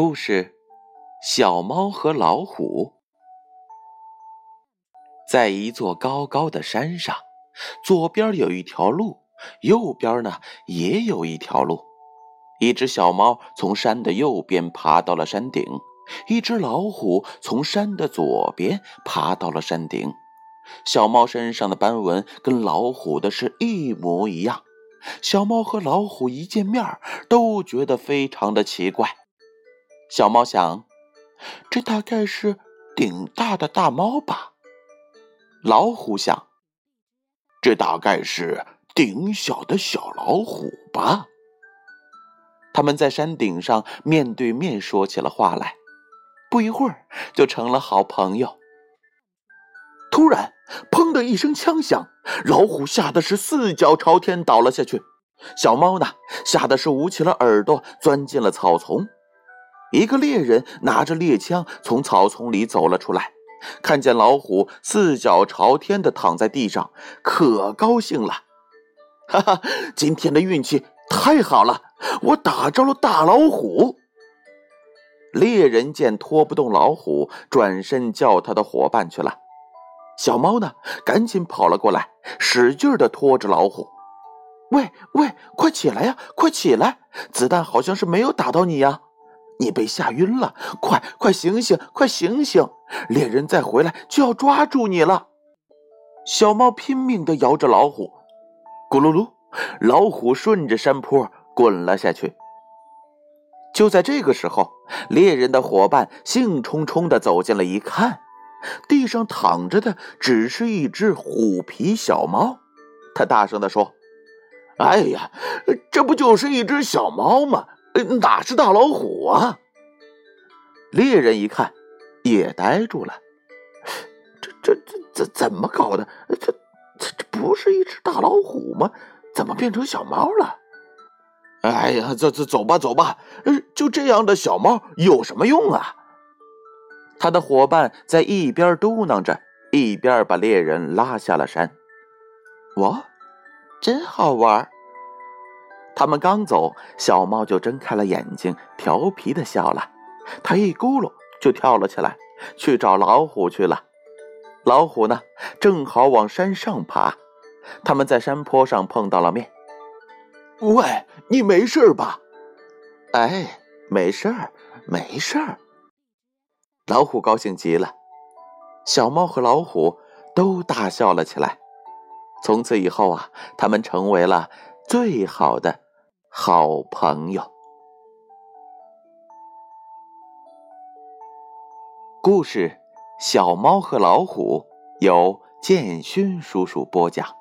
故事：小猫和老虎。在一座高高的山上，左边有一条路，右边呢也有一条路。一只小猫从山的右边爬到了山顶，一只老虎从山的左边爬到了山顶。小猫身上的斑纹跟老虎的是一模一样。小猫和老虎一见面，都觉得非常的奇怪。小猫想，这大概是顶大的大猫吧。老虎想，这大概是顶小的小老虎吧。他们在山顶上面对面说起了话来，不一会儿就成了好朋友。突然，砰的一声枪响，老虎吓得是四脚朝天倒了下去。小猫呢，吓得是捂起了耳朵，钻进了草丛。一个猎人拿着猎枪从草丛里走了出来，看见老虎四脚朝天的躺在地上，可高兴了。哈哈，今天的运气太好了，我打着了大老虎。猎人见拖不动老虎，转身叫他的伙伴去了。小猫呢，赶紧跑了过来，使劲的拖着老虎。喂喂，快起来呀，快起来！子弹好像是没有打到你呀，你被吓晕了。快快醒醒，快醒醒！猎人再回来就要抓住你了。小猫拼命的摇着老虎，咕噜噜，老虎顺着山坡滚了下去。就在这个时候，猎人的伙伴兴冲冲的走进来，一看。地上躺着的只是一只虎皮小猫，他大声地说：“哎呀，这不就是一只小猫吗？哪是大老虎啊？”猎人一看，也呆住了。这、这、这、怎怎么搞的？这、这、这不是一只大老虎吗？怎么变成小猫了？哎呀，走走走吧，走吧。就这样的小猫有什么用啊？他的伙伴在一边嘟囔着，一边把猎人拉下了山。哇，真好玩！他们刚走，小猫就睁开了眼睛，调皮的笑了。它一咕噜就跳了起来，去找老虎去了。老虎呢，正好往山上爬。他们在山坡上碰到了面。喂，你没事吧？哎，没事儿，没事儿。老虎高兴极了，小猫和老虎都大笑了起来。从此以后啊，他们成为了最好的好朋友。故事《小猫和老虎》由建勋叔叔播讲。